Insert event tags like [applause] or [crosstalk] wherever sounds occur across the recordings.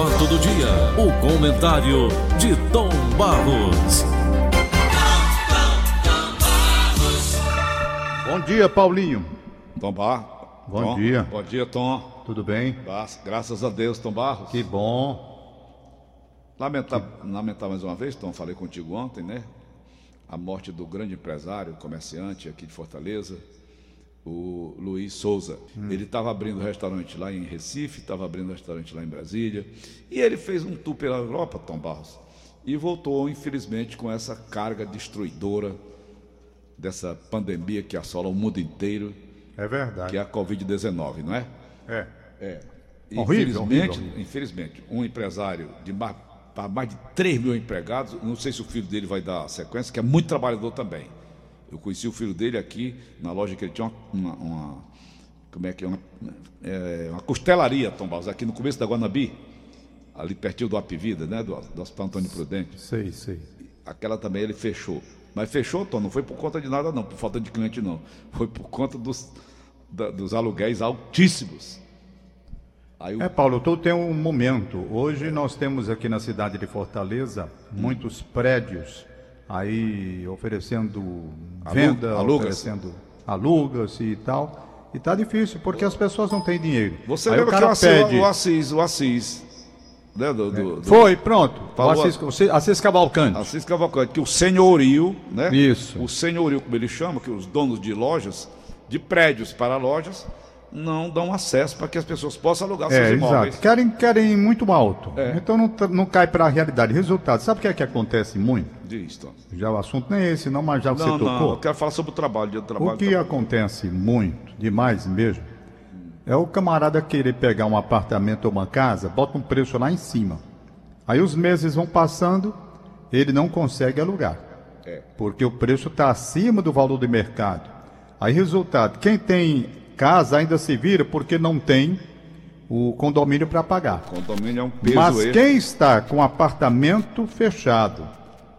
fato do dia, o comentário de Tom Barros. Bom dia, Paulinho. Tom Barros. Bom Tom. dia. Bom dia, Tom. Tudo bem? Graças a Deus, Tom Barros. Que bom. Lamentar, lamentar mais uma vez, Tom, falei contigo ontem, né? A morte do grande empresário, comerciante aqui de Fortaleza, o Luiz Souza. Hum. Ele estava abrindo restaurante lá em Recife, estava abrindo restaurante lá em Brasília, e ele fez um tour pela Europa, Tom Barros, e voltou, infelizmente, com essa carga destruidora dessa pandemia que assola o mundo inteiro. É verdade. Que é a Covid-19, não é? É. É. Horrível, infelizmente, horrível. infelizmente, um empresário de mais, mais de 3 mil empregados, não sei se o filho dele vai dar sequência, que é muito trabalhador também. Eu conheci o filho dele aqui na loja que ele tinha uma, uma, como é que é uma, é, uma costelaria, Tom Barros, aqui no começo da Guanabi, ali pertinho do Apivida, né, do, do Hospital Antônio Prudente. Sei, sei. Aquela também ele fechou. Mas fechou, Tom, não foi por conta de nada não, por falta de cliente não. Foi por conta dos, da, dos aluguéis altíssimos. É, Paulo, tu tem um momento. Hoje nós temos aqui na cidade de Fortaleza muitos prédios aí oferecendo venda, alugas. oferecendo alugas e tal. E tá difícil, porque as pessoas não têm dinheiro. Você aí lembra o cara que o Assis, pede... o Assis, o Assis né, do, do, do... Foi, pronto. Falou- O Assis, o Assis Cavalcante. Assis Cavalcante, que o senhorio, né? Isso. O senhorio, como ele chama, que os donos de lojas, de prédios para lojas, não dão acesso para que as pessoas possam alugar É, seus imóveis. exato. Querem, querem muito alto. É. Então não, não cai para a realidade. Resultado, sabe o que é que acontece muito? Diz, Tom. Já o assunto nem é esse, não, mas já você Não, tocou. não, eu quero falar sobre o trabalho, dia do trabalho. O que acontece muito, demais mesmo, é o camarada querer pegar um apartamento ou uma casa, bota um preço lá em cima. Aí os meses vão passando, ele não consegue alugar. É. Porque o preço está acima do valor do mercado. Aí, resultado, quem tem casa ainda se vira porque não tem o condomínio para pagar. Condomínio é um peso Mas extra. quem está com apartamento fechado,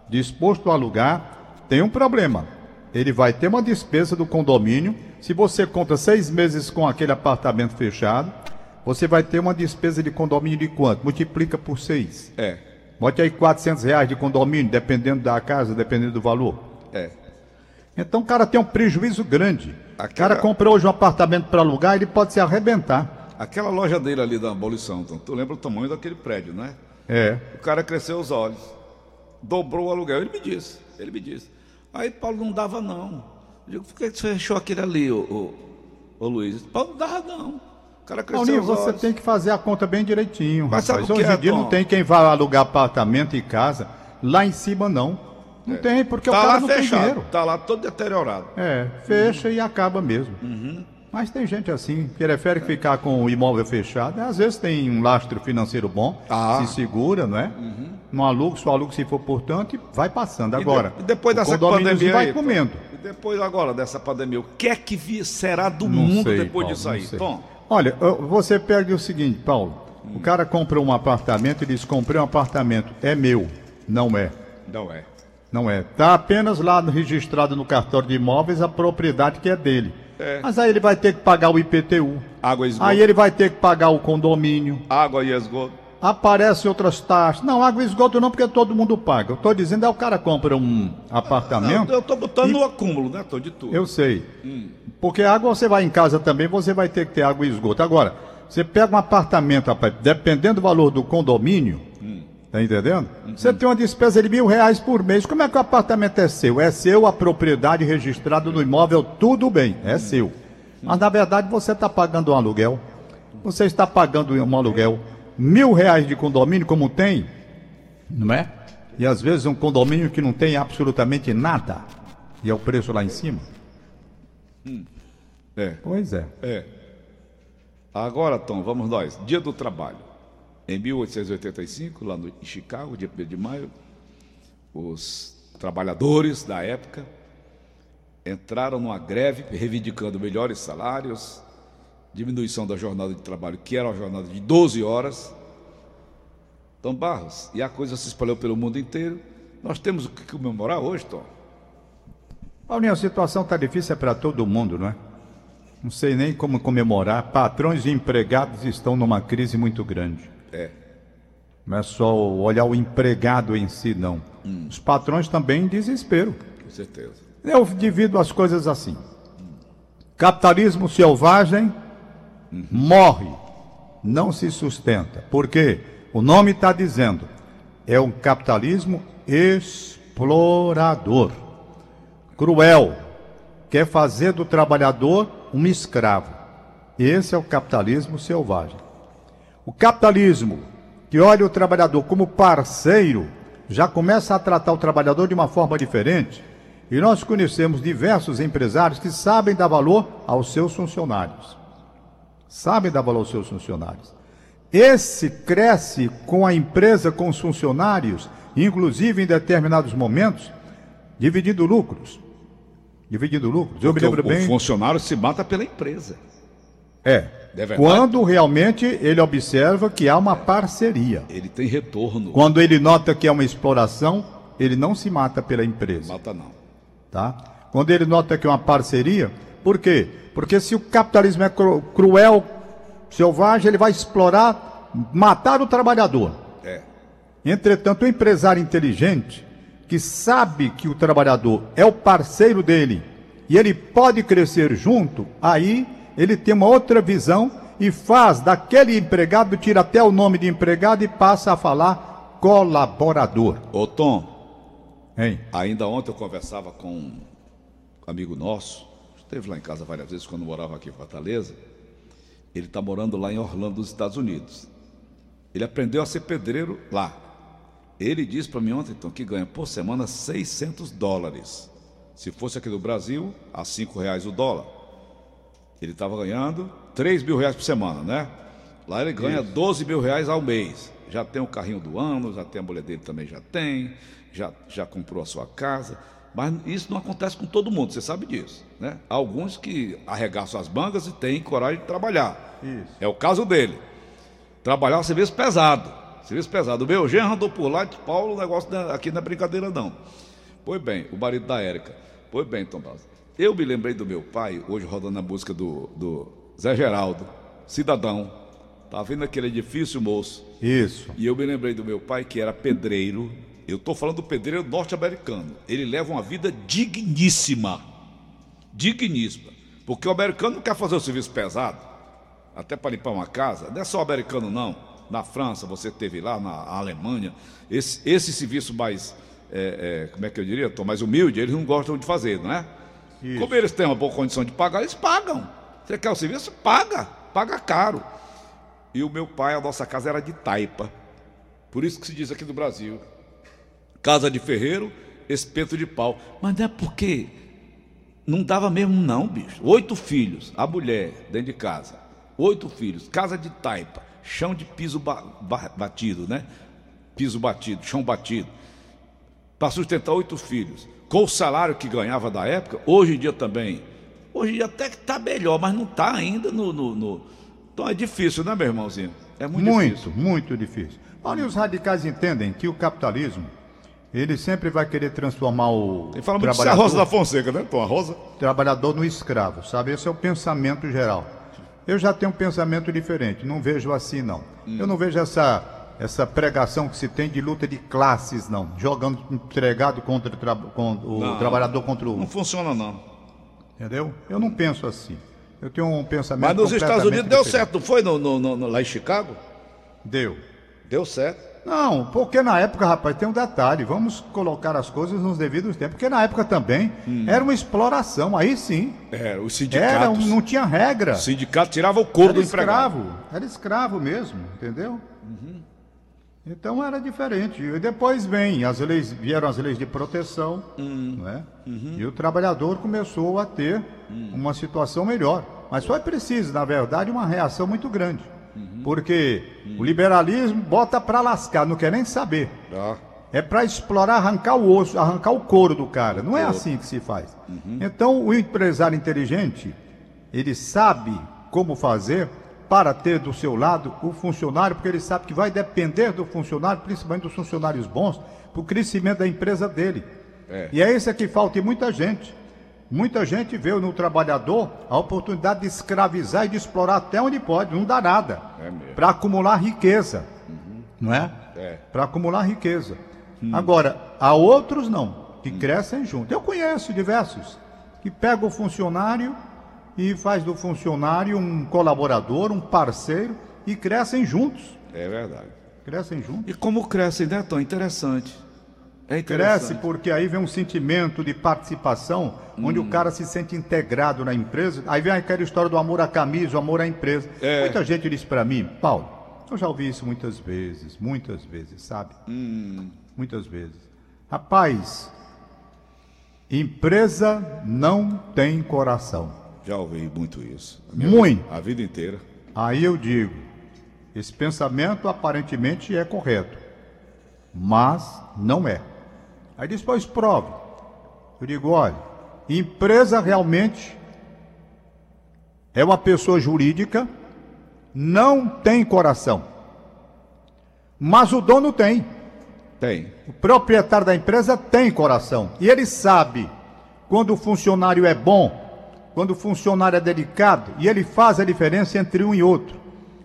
disposto a alugar, tem um problema. Ele vai ter uma despesa do condomínio. Se você conta seis meses com aquele apartamento fechado, você vai ter uma despesa de condomínio de quanto? Multiplica por seis. É, Bote aí 400 reais de condomínio, dependendo da casa, dependendo do valor. é. Então o cara tem um prejuízo grande. O Aquela- cara comprou hoje um apartamento para alugar, ele pode se arrebentar. Aquela loja dele ali da abolição, tu lembra o tamanho daquele prédio, né? É. O cara cresceu os olhos, dobrou o aluguel. Ele me disse, ele me disse. Aí Paulo não dava não. Eu digo, por que você fechou aquele ali, ô, ô, ô Luiz? Paulo não dava não. O cara cresceu Paulinho, você olhos. tem que fazer a conta bem direitinho. Mas sabe rapaz. o que Hoje é, em dia Tom? não tem quem vá alugar apartamento e casa lá em cima, não. Não tem, porque o Tá cara lá não tem fechado, dinheiro. tá lá todo deteriorado. É, fecha e acaba mesmo. Uhum. Mas tem gente assim, que prefere ficar com o imóvel fechado. Às vezes tem um lastro financeiro bom, Ah. Uhum. se segura, não é? Não aluga, só aluga se for portanto e vai passando. Agora, e, de- e depois o dessa pandemia vai aí, comendo. E depois agora dessa pandemia, o que é que será do Não mundo sei, depois Paulo, disso aí? Tom, Olha, você perde o seguinte, Paulo. O cara compra um apartamento e diz: comprei um apartamento, é meu. Não é. não é. Não é. Está apenas lá registrado no cartório de imóveis a propriedade que é dele. É. Mas aí ele vai ter que pagar o IPTU. Água e esgoto. Aí ele vai ter que pagar o condomínio. Água e esgoto. Aparecem outras taxas. Não, água e esgoto não, porque todo mundo paga. Eu estou dizendo, é o cara compra um apartamento. Não, eu tô botando no acúmulo, né, Tom, de tudo. Eu sei. Porque água você vai em casa também, você vai ter que ter água e esgoto. Agora, você pega um apartamento, rapaz, dependendo do valor do condomínio, tá entendendo? Você tem uma despesa de mil reais por mês. Como é que o apartamento é seu? É seu, a propriedade registrada no imóvel, tudo bem, é seu. Mas na verdade você está pagando um aluguel. Você está pagando um aluguel. Mil reais de condomínio, como tem, não é? E às vezes um condomínio que não tem absolutamente nada. E é o preço lá em cima. É, Pois é. é. Agora, Tom, vamos nós. Dia do Trabalho. Em 1885, lá no, em Chicago, dia 1 de maio, os trabalhadores da época entraram numa greve reivindicando melhores salários, diminuição da jornada de trabalho, que era uma jornada de 12 horas. Tom Barros, e a coisa se espalhou pelo mundo inteiro. Nós temos o que comemorar hoje, Tom? Paulinho, a situação está difícil para todo mundo, não é? Não sei nem como comemorar. Patrões e empregados estão numa crise muito grande. É. Não é só olhar o empregado em si, não. Os patrões também em desespero. Com certeza. Eu divido as coisas assim. Capitalismo selvagem morre, não se sustenta. Por quê? O nome está dizendo, é um capitalismo explorador, cruel, quer fazer do trabalhador um escravo. Esse é o capitalismo selvagem. O capitalismo que olha o trabalhador como parceiro já começa a tratar o trabalhador de uma forma diferente. E nós conhecemos diversos empresários que sabem dar valor aos seus funcionários. Sabem dar valor aos seus funcionários. Esse cresce com a empresa, com os funcionários, inclusive em determinados momentos, dividindo lucros. Dividindo lucros. Eu me lembro o, bem. o funcionário se mata pela empresa. É. É? Quando realmente ele observa que há uma parceria. Ele tem retorno. Quando ele nota que é uma exploração, ele não se mata pela empresa, Mata não. tá? Quando ele nota que é uma parceria, por quê? Porque se o capitalismo é cru- cruel, selvagem, ele vai explorar, matar o trabalhador. É. Entretanto, o empresário inteligente, que sabe que o trabalhador é o parceiro dele e ele pode crescer junto, aí ele tem uma outra visão e faz daquele empregado, tira até o nome de empregado e passa a falar colaborador. Ô Tom, Hein? ainda ontem eu conversava com um amigo nosso, esteve lá em casa várias vezes quando morava aqui em Fortaleza. Ele está morando lá em Orlando, nos Estados Unidos. Ele aprendeu a ser pedreiro lá. Ele disse para mim ontem, então, que ganha por semana 600 dólares. Se fosse aqui no Brasil, a 5 reais o dólar. Ele estava ganhando 3 mil reais por semana, né? Lá ele ganha 12 mil reais ao mês. Já tem o carrinho do ano, já tem a mulher dele também já tem, já, já comprou a sua casa. Mas isso não acontece com todo mundo, você sabe disso, né? Há alguns que arregaçam as mangas e têm coragem de trabalhar. Isso. É o caso dele. Trabalhar um serviço pesado. Serviço pesado. O meu genro andou por lá e disse, Paulo, o negócio é- aqui não é brincadeira, não. Pois bem, o marido da Érica. Pois bem, Tom Barros. Eu me lembrei do meu pai, hoje rodando a música do, do Zé Geraldo, cidadão. Tá vendo aquele edifício, moço? Isso. E eu me lembrei do meu pai, que era pedreiro. Eu estou falando do pedreiro norte-americano. Ele leva uma vida digníssima. Digníssima. Porque o americano não quer fazer o serviço pesado, até para limpar uma casa. Não é só o americano, não. Na França, você teve lá, na Alemanha. Esse, esse serviço mais, é, é, como é que eu diria, Tom, mais humilde, eles não gostam de fazer, não é? Isso. Como eles têm uma boa condição de pagar, eles pagam. Você quer o serviço? Paga. Paga caro. E o meu pai, a nossa casa era de taipa. Por isso que se diz aqui no Brasil: casa de ferreiro, espeto de pau. Mas não é porque não dava mesmo, não, bicho. Oito filhos, a mulher dentro de casa. Oito filhos, casa de taipa, chão de piso ba- ba- batido, né? Piso batido, chão batido. Para sustentar oito filhos. Com o salário que ganhava da época, hoje em dia também. Hoje em dia até que está melhor, mas não está ainda no, no- no- Então é difícil, né, meu irmãozinho? É muito, Muito, difícil. muito difícil. Olha, os radicais entendem que o capitalismo, ele sempre vai querer transformar o Ele fala muito de trabalhador, Rosa da Fonseca, né, Tom? A Rosa? trabalhador no escravo, sabe? Esse é o pensamento geral. Eu já tenho um pensamento diferente, não vejo assim, não. Hum. Eu não vejo essa, essa pregação que se tem de luta de classes, não. Jogando empregado contra o, tra- o Não. trabalhador contra o... Não funciona, não. Entendeu? Eu não penso assim. Eu tenho um pensamento Mas nos Estados Unidos deu diferente. certo, não foi no, no- no- lá em Chicago? Deu. Deu certo. Não, porque na época, rapaz, tem um detalhe, vamos colocar as coisas nos devidos tempos, porque na época também era uma exploração, aí sim. É, os Era, um- sindicatos. não tinha regra. O sindicato tirava o couro Era do empregado. escravo, era escravo mesmo, entendeu? Uhum. Então era diferente. E depois vem, as leis, vieram as leis de proteção, Hum. não é? Uhum. E o trabalhador começou a ter uma situação melhor. Mas foi preciso, na verdade, uma reação muito grande. Uhum. Porque o liberalismo bota para lascar, não quer nem saber. Ah, É para explorar, arrancar o osso, arrancar o couro do cara. Não é assim que se faz. Então, o empresário inteligente, ele sabe como fazer para ter do seu lado o funcionário, porque ele sabe que vai depender do funcionário, principalmente dos funcionários bons, para o crescimento da empresa dele. É. E é isso que falta em muita gente. Muita gente vê no trabalhador a oportunidade de escravizar e de explorar até onde pode, não dá nada, É para acumular riqueza. não é? É. Para acumular riqueza. Agora, há outros não, que crescem junto. Eu conheço diversos que pegam o funcionário e faz do funcionário um colaborador, um parceiro e crescem juntos. É verdade. Crescem juntos. E como crescem, né, Tom? Interessante. É Cresce interessante. porque aí vem um sentimento de participação, onde Hum. o cara se sente integrado na empresa. Aí vem aquela história do amor à camisa, o amor à empresa. É. Muita gente disse para mim, Paulo, eu já ouvi isso muitas vezes, muitas vezes, sabe? Hum. Muitas vezes. Rapaz, empresa não tem coração. Já ouvi muito isso. A Muito. vida- a vida inteira. Aí eu digo, esse pensamento aparentemente é correto, mas não é. Aí diz, pois prove. Eu digo, olha, empresa realmente é uma pessoa jurídica, não tem coração. Mas o dono tem. Tem. O proprietário da empresa tem coração. E ele sabe quando o funcionário é bom, quando o funcionário é delicado, e ele faz a diferença entre um e outro.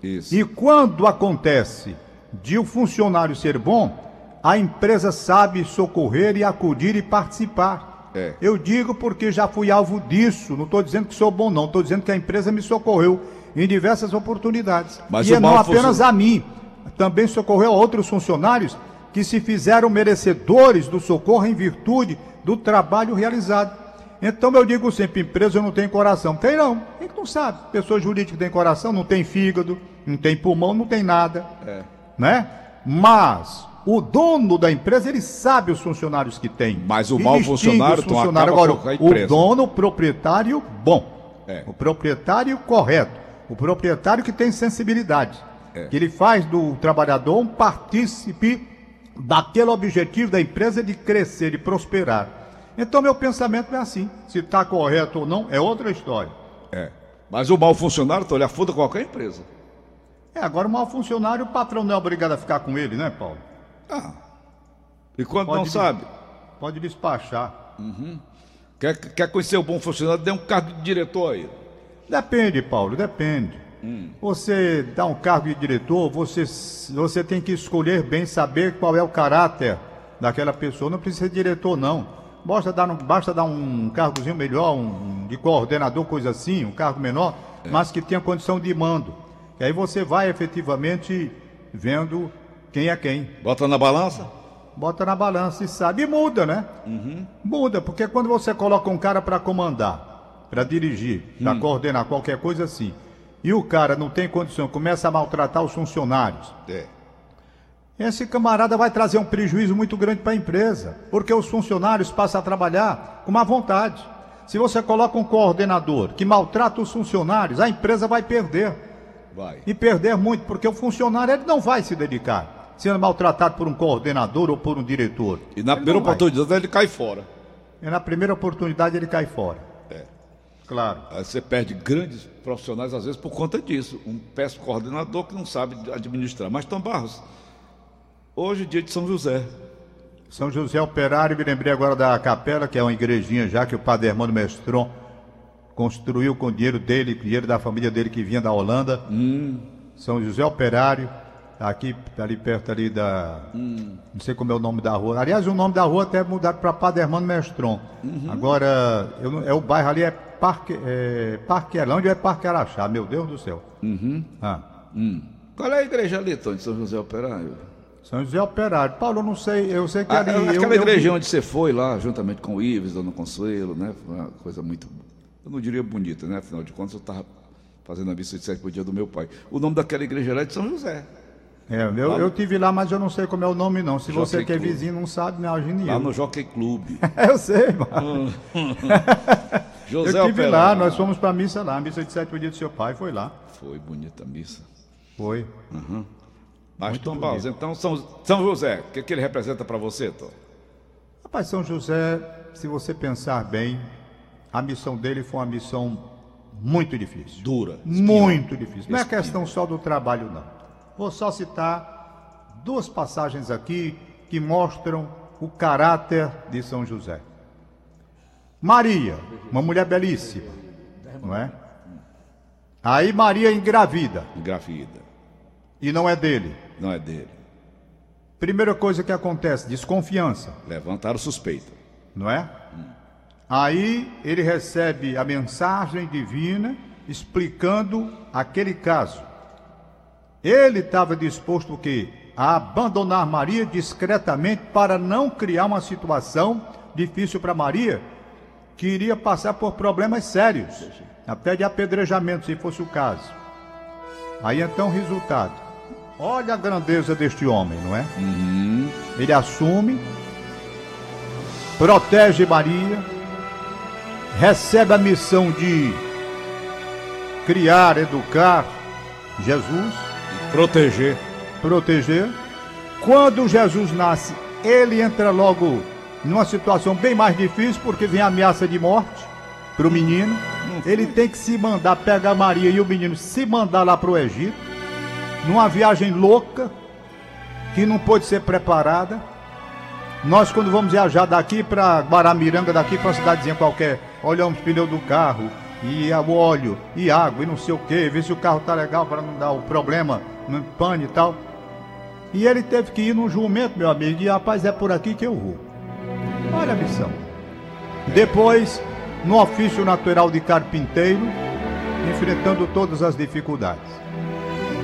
Isso. E quando acontece de o funcionário ser bom, a empresa sabe socorrer e acudir e participar. É. Eu digo porque já fui alvo disso. Não estou dizendo que sou bom, não. Estou dizendo que a empresa me socorreu em diversas oportunidades. Mas e é não apenas funcio- a mim, também socorreu a outros funcionários que se fizeram merecedores do socorro em virtude do trabalho realizado. Então eu digo sempre, empresa não tem coração. Tem não, quem que não sabe? Pessoa jurídica tem coração, não tem fígado, não tem pulmão, não tem nada. É. Né? Mas o dono da empresa, ele sabe os funcionários que tem. Mas o mau funcionário, os Tom, funcionários. acaba Agora, o dono, o proprietário bom. É. O proprietário correto. O proprietário que tem sensibilidade. É. Que ele faz do trabalhador um partícipe daquele objetivo da empresa de crescer e prosperar. Então, meu pensamento é assim. Se está correto ou não, é outra história. É. Mas o mau funcionário, Tom, ele afunda qualquer empresa. É, agora o mau funcionário, o patrão não é obrigado a ficar com ele, né, Paulo? Ah. E quando Pode não sabe, Pode despachar. quer, quer conhecer o bom funcionário, dê um cargo de diretor aí. Depende, Paulo, depende. Você dá um cargo de diretor, você, você tem que escolher bem, saber qual é o caráter daquela pessoa. Não precisa ser diretor, não. Basta dar, um- basta dar um cargozinho melhor, um de coordenador, coisa assim, um cargo menor, mas que tenha condição de mando. E aí você vai efetivamente vendo quem é quem. Bota na balança. Bota na balança e sabe. E muda, né? Muda, porque quando você coloca um cara para comandar, para dirigir, para coordenar qualquer coisa assim, e o cara não tem condição, começa a maltratar os funcionários, É. esse camarada vai trazer um prejuízo muito grande para a empresa, porque os funcionários passam a trabalhar com má vontade. Se você coloca um coordenador que maltrata os funcionários, a empresa vai perder. Vai. E perder muito, porque o funcionário ele não vai se dedicar, sendo maltratado por um coordenador ou por um diretor. E na Ele primeira não vai. oportunidade ele cai fora. E na primeira oportunidade ele cai fora. É. Claro. Aí você perde grandes profissionais, às vezes, por conta disso. Um péssimo coordenador que não sabe administrar. Mas, Tom Barros, hoje dia de São José. São José Operário, me lembrei agora da capela, que é uma igrejinha já que o padre Hermano Mestron construiu com o dinheiro dele, dinheiro da família dele que vinha da Holanda. São José Operário, tá aqui, tá ali perto ali da. Não sei como é o nome da rua. Aliás, o nome da rua até mudaram para Padre Hermano Mestron. Agora, eu é o bairro ali é Parque, é, ou é Parque Araxá, meu Deus do céu. Ah. Hum. Qual é a igreja ali, Tom, de São José Operário? São José Operário. Paulo, eu não sei, eu sei que Ah, ali. aquela eu, eu igreja vi- onde você foi lá, juntamente com o Ives, Dona Consuelo, né? Foi uma coisa muito, eu não diria bonita, né? Afinal de contas, eu estava fazendo a missa de sétimo dia do meu pai. O nome daquela igreja lá é de São José. É, eu, eu tive lá, mas eu não sei como é o nome, não. Se você Jockey que é Club. vizinho não sabe, me ajude Lá eu. no Jockey Club. [laughs] eu sei, mano. [laughs] [laughs] José eu tive Operário. lá, nós fomos pra missa lá, a missa de sétimo dia do seu pai, foi lá. Foi bonita a missa. Foi. Mas, Tom Barros, então, São, São José, o que, que ele representa para você, Tom? Rapaz, São José, se você pensar bem, a missão dele foi uma missão muito difícil. Dura. Muito difícil. Não é questão só do trabalho, não. Vou só citar duas passagens aqui que mostram o caráter de São José. Maria, uma mulher belíssima, não é? Aí Maria engravida, Engravida. e não é dele. Não é dele. Primeira coisa que acontece, desconfiança, Levantaram suspeita. não é? Aí ele recebe a mensagem divina explicando aquele caso. Ele estava disposto o quê? A abandonar Maria discretamente para não criar uma situação difícil para Maria, que iria passar por problemas sérios, até de apedrejamento, se fosse o caso. Aí então, resultado. Olha a grandeza deste homem, não é? Ele assume, protege Maria, recebe a missão de criar, educar Jesus, Proteger. proteger. Quando Jesus nasce, ele entra logo numa situação bem mais difícil, porque vem a ameaça de morte para o menino. Ele tem que se mandar pegar Maria e o menino se mandar lá para o Egito, numa viagem louca, que não pôde ser preparada. Nós, quando vamos viajar daqui para Guaramiranga, daqui para uma cidadezinha qualquer, olhamos pneu do carro, e o óleo, e água, e não sei o que, ver se o carro tá legal para não dar o problema, no pane e tal. E ele teve que ir num jumento, meu amigo, e rapaz, é por aqui que eu vou. Olha a missão. Depois, no ofício natural de carpinteiro, enfrentando todas as dificuldades.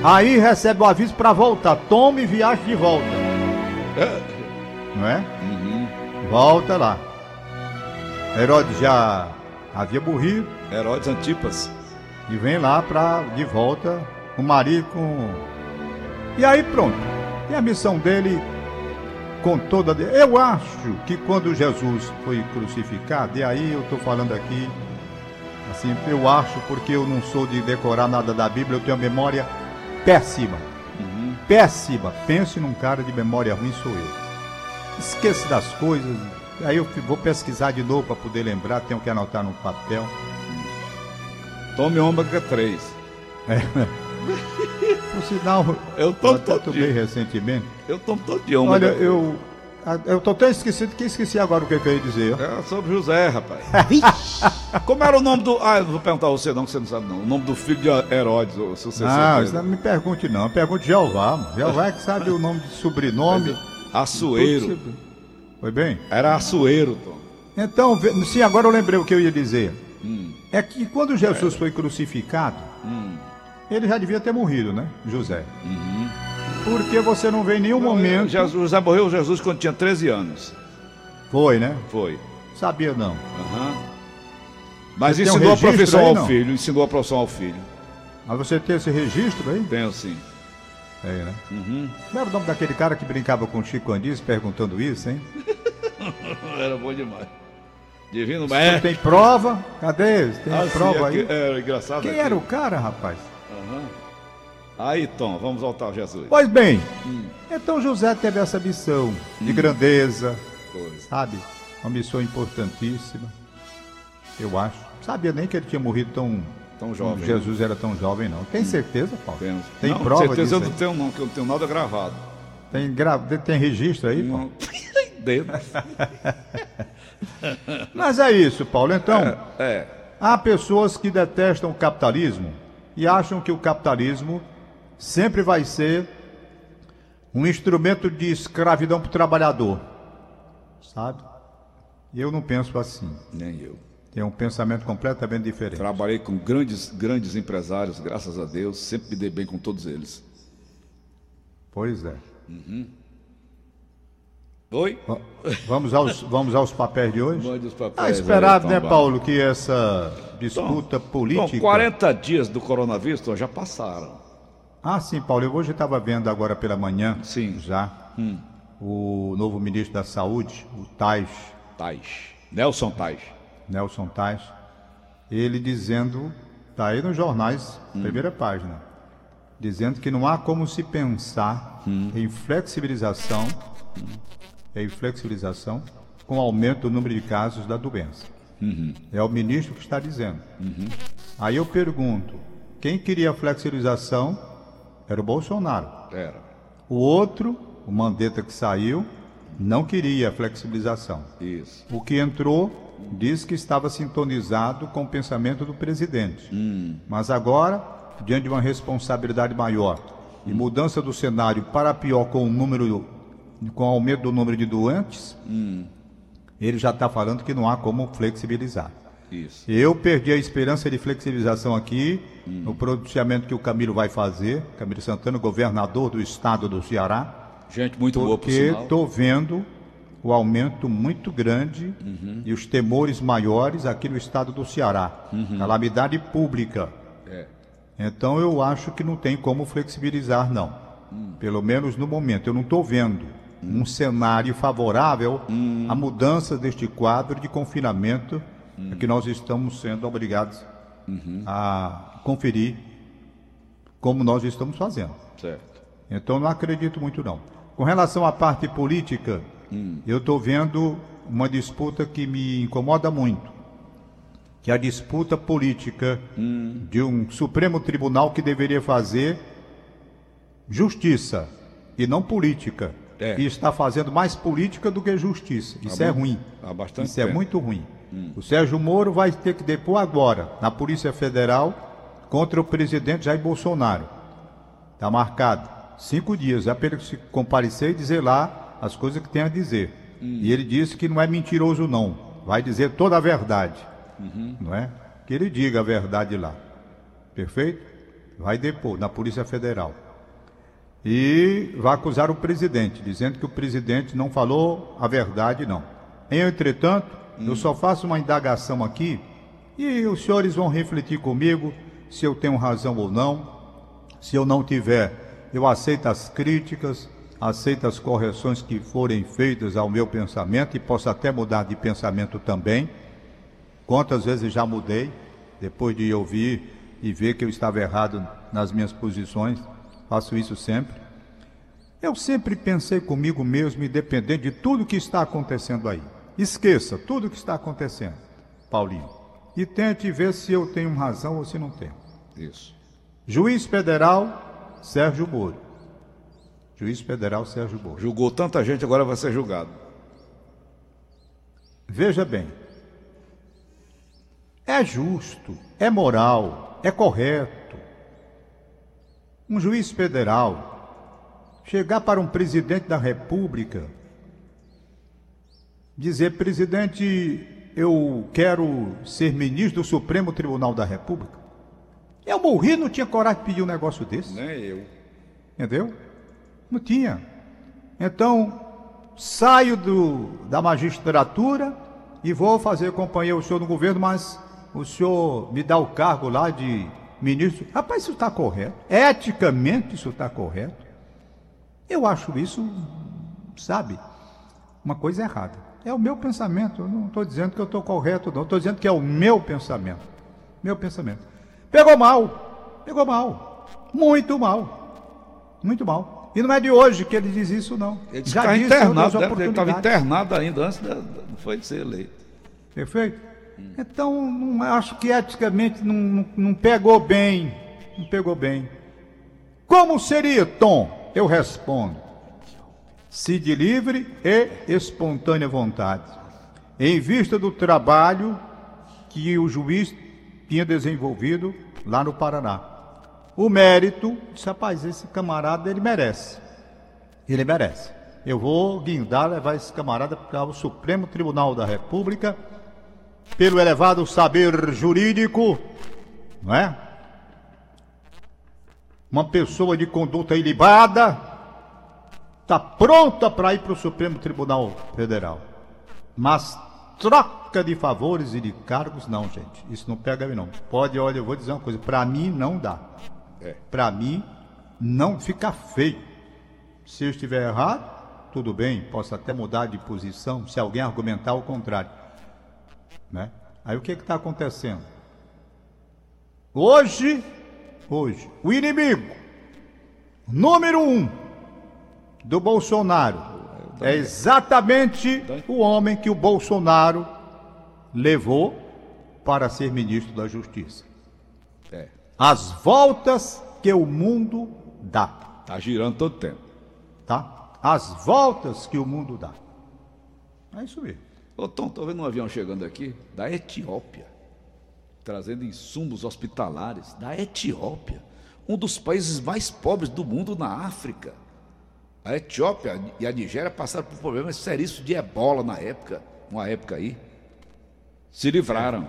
Aí recebe o aviso para voltar. Tome viagem de volta. Não é? Volta lá. Herodes já havia morrido Herodes Antipas. e vem lá para de volta o marido com e aí pronto. E a missão dele com toda eu acho que quando Jesus foi crucificado e aí eu estou falando aqui assim eu acho porque eu não sou de decorar nada da Bíblia eu tenho uma memória péssima péssima pense num cara de memória ruim sou eu esqueço das coisas aí eu vou pesquisar de novo para poder lembrar tenho que anotar no papel Tome ômega 3. [laughs] por sinal Eu eu tomo até todo dia. recentemente Eu tomo todo dia ômega Olha, 3. eu. Ah, Eu tô tão esquecido que esqueci agora o que, que eu ia dizer. É sobre José, rapaz. [laughs] Como era o nome do. Ah, eu vou perguntar a você não, que você não sabe não. O nome do filho de Herodes, o sucessor Ah, não me pergunte não. Pergunte Jeová. mano. Jeová é que sabe o nome de sobrenome. Açoeiro. se- Foi bem? Era Açoeiro, Tom. Então, sim, agora eu lembrei o que eu ia dizer. Hum. É que quando Jesus foi crucificado, Hum. ele já devia ter morrido, né? José. Porque você não vê em nenhum momento. Jesus, José morreu Jesus quando tinha 13 anos. Foi, né? Foi. Sabia não. Aham. Mas Você tem um ensinou a profissão aí, ao não? filho, ensinou a profissão ao filho. Mas você tem esse registro aí? Tenho sim. É, né? Uhum. Era o nome daquele cara que brincava com o Chico Andis perguntando isso, hein? [laughs] Era bom demais. Divino Mestre. tem prova? Cadê? Tem Ah, sim, prova aqui- aí? Era engraçado. Quem aqui. era o cara, rapaz? Aham. Aí, Tom, vamos voltar ao Jesus. Pois bem, Hum. então José teve essa missão de grandeza, Coisa. sabe? Uma missão importantíssima, eu acho. Sabia nem que ele tinha morrido tão. Tão jovem. né? Jesus era tão jovem, não. Tem certeza, Paulo? Temos. Tem não, prova certeza eu não tenho não, que eu não tenho nada gravado. Tem, gra... tem registro aí, Paulo? [laughs] [laughs] Não. Dedo. Mas é isso, Paulo. Então, É. há pessoas que detestam o capitalismo e acham que o capitalismo sempre vai ser um instrumento de escravidão para o trabalhador. Sabe? Eu não penso assim. Nem eu. Tenho um pensamento completamente diferente. Trabalhei com grandes, grandes empresários, graças a Deus. Sempre me dei bem com todos eles. Pois é. Oi? Va- Vamos aos, vamos aos papéis de hoje? Mande os papéis Ah, esperado, Tom né. Paulo, que essa disputa Tom, política. 40 dias do coronavírus Tom, já passaram. Ah, sim, Paulo. Eu hoje estava vendo agora pela manhã, Sim. Hum. já, o novo ministro da Saúde, o Tais, Tais. Nelson Tais. Nelson Tais, ele dizendo, tá aí nos jornais, Hum. primeira página, dizendo que não há como se pensar Hum. em flexibilização, em flexibilização com aumento do número de casos da doença. Uhum. É o ministro que está dizendo. Aí eu pergunto, quem queria a flexibilização era o Bolsonaro. Era. O outro, o Mandetta que saiu, não queria a flexibilização. Isso. O que entrou diz que estava sintonizado com o pensamento do presidente. Mas agora, diante de uma responsabilidade maior e mudança do cenário para pior com um número com o aumento do número de doentes, ele já está falando que não há como flexibilizar. Isso. Eu perdi a esperança de flexibilização aqui no pronunciamento que o Camilo vai fazer, Camilo Santana, governador do estado do Ceará, Gente muito boa por porque estou vendo o aumento muito grande Uhum. e os temores maiores aqui no estado do Ceará. Calamidade pública. É. Então eu acho que não tem como flexibilizar, não. Pelo menos no momento. Eu não estou vendo um cenário favorável à mudança deste quadro de confinamento que nós estamos sendo obrigados a conferir como nós estamos fazendo. Certo. Então não acredito muito não. Com relação à parte política, eu estou vendo uma disputa que me incomoda muito, que é a disputa política de um Supremo Tribunal que deveria fazer justiça e não política. É. E está fazendo mais política do que justiça. Isso é muito- ruim. há Isso é tempo. muito ruim. O Sérgio Moro vai ter que depor agora, na Polícia Federal, contra o presidente Jair Bolsonaro. Está marcado. Cinco dias, já para ele comparecer e dizer lá as coisas que tem a dizer. E ele disse que não é mentiroso, não. Vai dizer toda a verdade. Não é? Que ele diga a verdade lá. Perfeito? Vai depor na Polícia Federal. E vai acusar o presidente, dizendo que o presidente não falou a verdade, não. Entretanto, eu só faço uma indagação aqui e os senhores vão refletir comigo se eu tenho razão ou não. Se eu não tiver, eu aceito as críticas, aceito as correções que forem feitas ao meu pensamento e posso até mudar de pensamento também. Quantas vezes já mudei, depois de ouvir e ver que eu estava errado nas minhas posições, faço isso sempre. Eu sempre pensei comigo mesmo, independente de tudo que está acontecendo aí. Esqueça tudo que está acontecendo, Paulinho, e tente ver se eu tenho razão ou se não tenho. Isso. Juiz Federal, Sérgio Moro. Juiz Federal, Sérgio Moro. Julgou tanta gente, agora vai ser julgado. Veja bem, é justo, é moral, é correto. Um juiz federal chegar para um presidente da República, dizer: presidente, eu quero ser ministro do Supremo Tribunal da República. Eu morri, não tinha coragem de pedir um negócio desse. Nem eu. Entendeu? Não tinha. Então, saio do, da magistratura e vou fazer companhia ao senhor no governo, mas o senhor me dá o cargo lá de ministro. Rapaz, isso está correto. Eticamente, isso está correto. Eu acho isso, sabe, uma coisa errada. É o meu pensamento. Eu não estou dizendo que eu estou correto, não. Estou dizendo que é o meu pensamento. Meu pensamento. Pegou mal. Pegou mal. Muito mal. Muito mal. E não é de hoje que ele diz isso, não. Ele Já estava disse internado, outras né? ele estava internado ainda antes não foi de ser eleito. Perfeito? Então, não, acho que eticamente não, não, não pegou bem. Não pegou bem. Como seria, Tom? Eu respondo. Se de livre e espontânea vontade. Em vista do trabalho que o juiz tinha desenvolvido lá no Paraná. O mérito, disse, rapaz, esse camarada ele merece. Ele merece. Eu vou guindar, levar esse camarada para o Supremo Tribunal da República, pelo elevado saber jurídico, não é? Uma pessoa de conduta ilibada está pronta para ir para o Supremo Tribunal Federal. Mas troca de favores e de cargos, não, gente. Isso não pega não. Pode, olha, eu vou dizer uma coisa: para mim não dá. É. Para mim não fica feio. Se eu estiver errado, tudo bem, posso até mudar de posição se alguém argumentar o contrário. Né? Aí o que está acontecendo? Hoje, hoje, o inimigo número um do Bolsonaro é exatamente o homem que o Bolsonaro levou para ser ministro da Justiça. É. As voltas que o mundo dá, Tá girando todo tempo. tá? As voltas que o mundo dá. É isso mesmo. Ô Tom, tô vendo um avião chegando aqui da Etiópia, trazendo insumos hospitalares da Etiópia, um dos países mais pobres do mundo na África. A Etiópia e a Nigéria passaram por problemas seríssimos de ebola na época, uma época aí. Se livraram.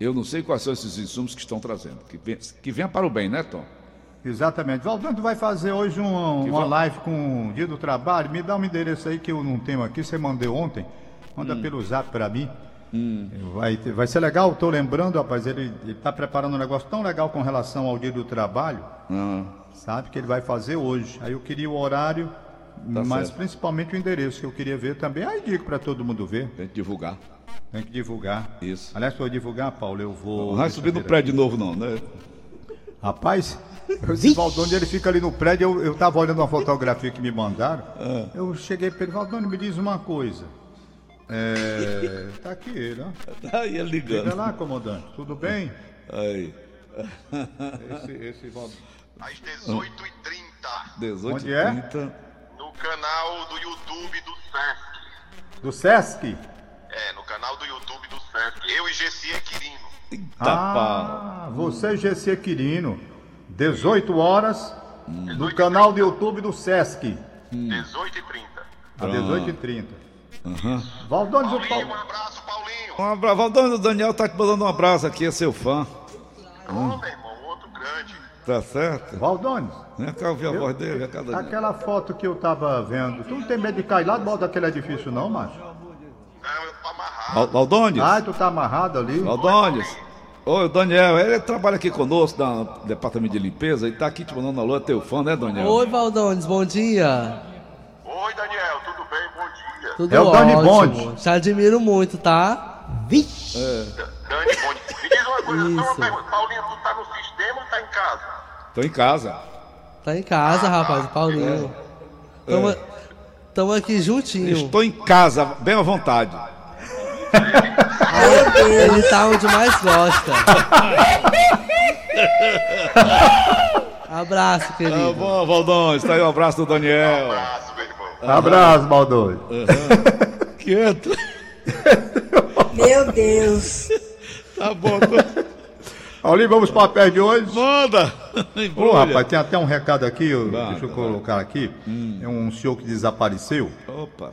Eu não sei quais são esses insumos que estão trazendo. Que, vem, que venha para o bem, né, Tom? Exatamente. Valdando vai fazer hoje um- uma live com o Dia do Trabalho. Me dá um endereço aí que eu não tenho aqui. Você mandou ontem. Manda Hum. pelo zap para mim. Vai, ter- vai ser legal. Estou lembrando, rapaz. Ele está preparando um negócio tão legal com relação ao Dia do Trabalho. Ah, Sabe que ele vai fazer hoje. Aí eu queria o horário, Tá mas certo. principalmente o endereço que eu queria ver também. Aí digo para todo mundo ver. tem que divulgar. Tem que divulgar. Isso. Aliás, se eu divulgar, Paulo, eu vou. Não vai subir no prédio novo, não, né? Rapaz, [laughs] esse Valdônio, ele fica ali no prédio, eu, eu tava olhando uma fotografia que me mandaram, eu cheguei para ele, Valdônio, me diz uma coisa. É, [laughs] tá aqui ele, ó. Tá aí ele Liga ligando. lá, comandante, tudo bem? Aí. Esse, esse às 18h30 18 Onde é? 30. no canal do YouTube do Sesc. Do Sesc? É, no canal do YouTube do Sesc. Eu e Gessi Quirino. Eita. Ah, você, GC Quirino, 18 horas, no canal do YouTube do Sesc, 18h30. a 18h30. Valdônio, o Paulinho, um Paulo. abraço, Paulinho. Um abraço. Valdônio, o Daniel tá te mandando um abraço aqui, é seu fã. Ô, meu irmão, outro grande. Tá certo? Valdônio, Vem cá ouvir a voz dele, cá, Daniel. aquela foto que eu tava vendo, tu não tem medo de cair lá do balde daquele edifício não, macho? Não, eu tô amarrado. Val- Valdônios? Ah, tu tá amarrado ali? Valdônios? Oi, Daniel, ele trabalha aqui conosco no departamento de limpeza e tá aqui te mandando alô, é teu fã, né, Daniel? Oi, Valdones, bom dia. Oi, Daniel, tudo bem? Bom dia. Tudo É o Dani. Bonde. Te admiro muito, tá? Vixe. Dani, bom Isso. pergunta. Paulinho, tu tá no sistema ou tá em casa? Tô em casa. Tá em casa, rapaz, o Paulinho. Tamo, tamo aqui juntinho. Estou em casa, bem à vontade. Ele tá onde mais gosta. Abraço, Tá querido. bom, Valdônios, tá aí um abraço do Daniel. Abraço, meu irmão. Abraço, Baldônio. Quieto. [laughs] Meu Deus. Tá bom. [laughs] Paulinho, vamos para papel de hoje? manda. Ô, [laughs] Embrulha. rapaz, tem até um recado aqui, Vai, deixa eu vai. colocar aqui. É um senhor que desapareceu, Opa.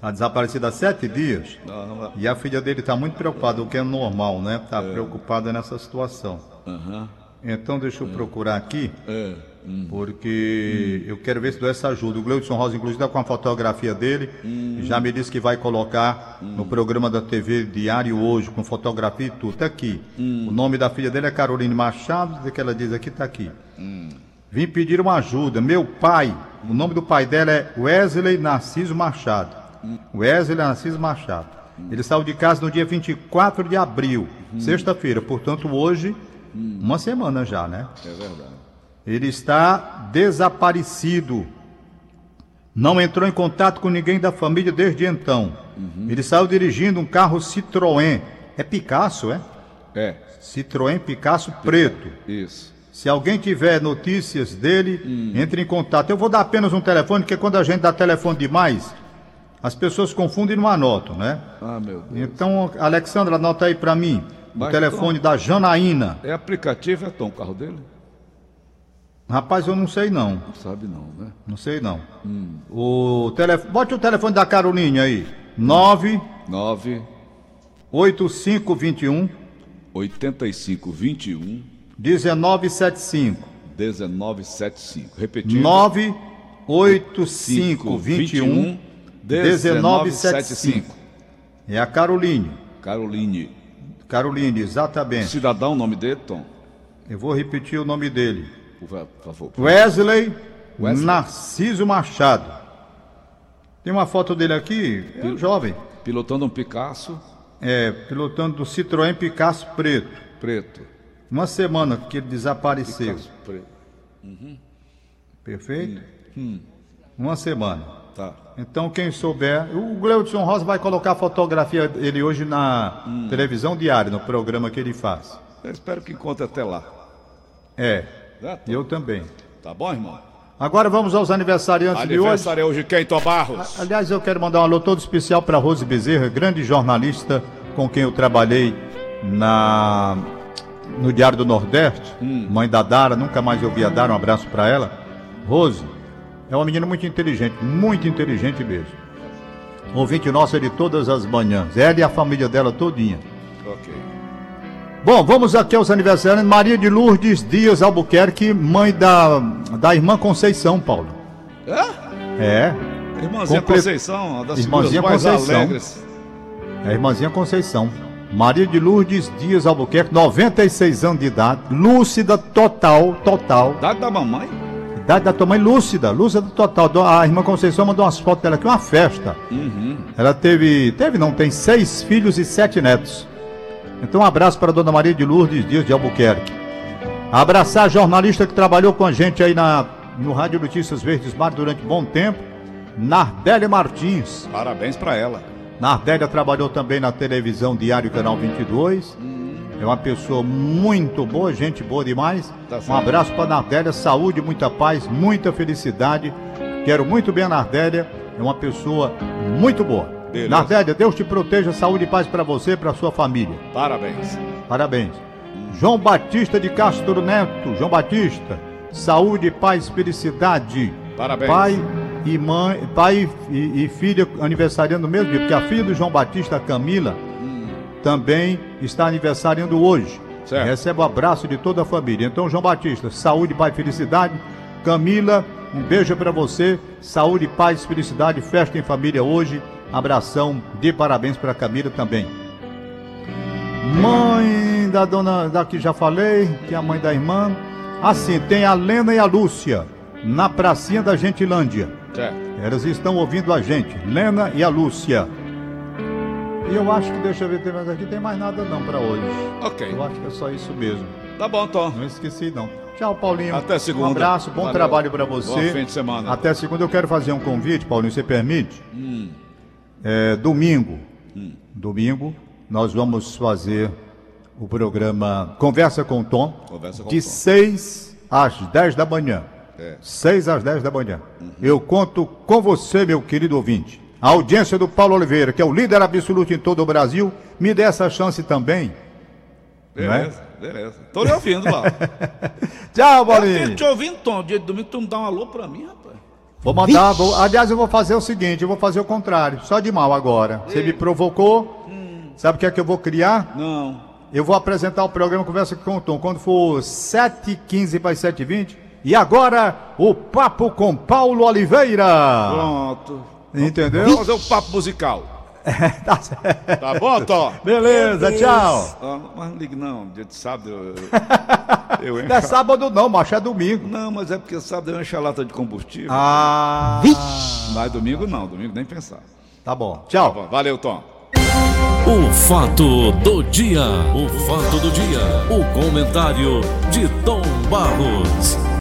tá desaparecido há sete dias. Não. E a filha dele tá muito preocupada, o que é normal, né? Tá preocupada nessa situação. Aham. Então deixa eu procurar aqui, É. hum. porque eu quero ver se dou essa ajuda. O Gleudson Rosa, inclusive, está com a fotografia dele. Hum. Já me disse que vai colocar no programa da TV Diário hoje, com fotografia e tudo. Tá aqui. Hum. O nome da filha dele é Caroline Machado, o que ela diz aqui tá aqui. Hum. Vim pedir uma ajuda. Meu pai, o nome do pai dela é Wesley Narciso Machado. Hum. Wesley Narciso Machado. Ele saiu de casa no dia 24 de abril, Hum. sexta-feira. Portanto, hoje, uma semana já, né? É verdade. Ele está desaparecido. Não entrou em contato com ninguém da família desde então. Ele saiu dirigindo um carro Citroën. É Picasso, é? É, Citroën Picasso preto. isso. Se alguém tiver notícias dele, entre em contato. Eu vou dar apenas um telefone, porque quando a gente dá telefone demais, as pessoas confundem e não anotam, né? Ah, meu Deus. Então, Alexandra, anota aí para mim. O Mas, telefone da Janaína. É aplicativo, é Tom, o carro dele? Rapaz, eu não sei não. Não sabe não, né? Não sei não. O telefone, bote o telefone da Carolinha aí. 9 9 8521 85 21 1975. 1975. Repetindo. 9 8521 1975. É a Caroline. Caroline. Caroline, exatamente. Cidadão, o nome dele, Tom? Eu vou repetir o nome dele. Por fa- favor. Wesley, Wesley. Narciso Machado. Tem uma foto dele aqui, é um jovem. Pilotando um Picasso É, pilotando do Citroën Picasso preto. preto. Uma semana que ele desapareceu. Picasso preto. Perfeito? Uma semana. Tá. Então, quem souber. O Gleudson Rosa vai colocar a fotografia dele hoje na televisão diária, no programa que ele faz. Eu espero que encontre até lá. É, Né, Tom? eu também. Tá bom, irmão? Agora vamos aos aniversariantes de hoje. Aniversário é hoje quem, Tom Barros? Aliás, eu quero mandar um alô todo especial para Rose Bezerra, grande jornalista com quem eu trabalhei na no Diário do Nordeste. Mãe da Dara, nunca mais eu vi a Dara, um abraço para ela. Rose, É uma menina muito inteligente, muito inteligente mesmo. Ouvinte nossa de todas as manhãs. Ela e a família dela todinha. Ok. Bom, vamos aqui aos aniversários. Maria de Lourdes Dias Albuquerque, mãe da, da irmã Conceição, Paulo. É? É, Irmãzinha Comple- Conceição, das Irmãzinha Conceição. alegres. é irmãzinha Conceição. Maria de Lourdes Dias Albuquerque, 96 anos de idade, lúcida total, total. Idade da mamãe? Idade da tua mãe lúcida, lúcida total. A irmã Conceição mandou umas fotos dela aqui, uma festa. Uhum. Ela teve, teve não, tem seis filhos e sete netos. Então um abraço para a dona Maria de Lourdes Dias de Albuquerque. Abraçar a jornalista que trabalhou com a gente aí na, no Rádio Notícias Verdes Mar durante um bom tempo, Nardélia Martins. Parabéns pra ela. Nardélia trabalhou também na televisão Diário Canal 22. É uma pessoa muito boa, gente boa demais. Tá um abraço para Nardélia, saúde, muita paz, muita felicidade. Quero muito bem a Nardélia, é uma pessoa muito boa. Beleza. Nardélia, Deus te proteja, saúde e paz para você e para sua família. Parabéns. Parabéns. João Batista de Castro Neto, João Batista, saúde, paz, felicidade. Parabéns. Pai e mãe, pai e, e filha aniversariando no mesmo dia, porque a filha do João Batista, a Camila, também está aniversariando hoje. Certo. Recebe o abraço de toda a família. Então, João Batista, saúde, paz, felicidade. Camila, um beijo para você. Saúde, paz, felicidade. Festa em família hoje. Abração de parabéns para Camila também. Mãe da dona, da que já falei, que é a mãe da irmã. Assim, tem a Lena e a Lúcia, na pracinha da Gentilândia. Certo. Elas estão ouvindo a gente, Lena e a Lúcia. E eu acho que, deixa eu ver, tem mais aqui, tem mais nada não para hoje. Ok. Eu acho que é só isso mesmo. Tá bom, Tom. Não esqueci não. Tchau, Paulinho. Até segunda. Um abraço, bom Valeu. trabalho para você. Bom fim de semana. Até segunda eu quero fazer um convite, Paulinho, você permite? Hum. É, domingo. Domingo nós vamos fazer o programa Conversa com o Tom. Conversa com de Tom. 6 às 10 da manhã. É. 6 às 10 da manhã. Eu conto com você, meu querido ouvinte. A audiência do Paulo Oliveira, que é o líder absoluto em todo o Brasil, me dê essa chance também. Não é? Beleza, beleza. Tô lhe ouvindo lá. [laughs] Tchau, Eu Paulinho. fico te ouvindo, Tom. Dia de domingo tu não dá um alô pra mim, rapaz. Vou mandar, vou- aliás, eu vou fazer o seguinte, eu vou fazer o contrário, só de mal agora. Você me provocou, sabe o que é que eu vou criar? Não. Eu vou apresentar o programa Conversa com o Tom quando for 7h15 para 7h20. E agora, o papo com Paulo Oliveira. Pronto. Entendeu? Vamos fazer o papo musical. [laughs] tá certo. Tá bom, Tom? Beleza, tchau. Ah, mas não ligue não, dia de sábado eu, eu [laughs] encho. Não é sábado não, macho, é domingo. Não, mas é porque sábado eu encho a lata de combustível. Ah, Mas domingo não, domingo nem pensar. tá bom. Tá Tchau. bom, valeu, Tom. O fato do dia. O fato do dia. O comentário de Tom Barros.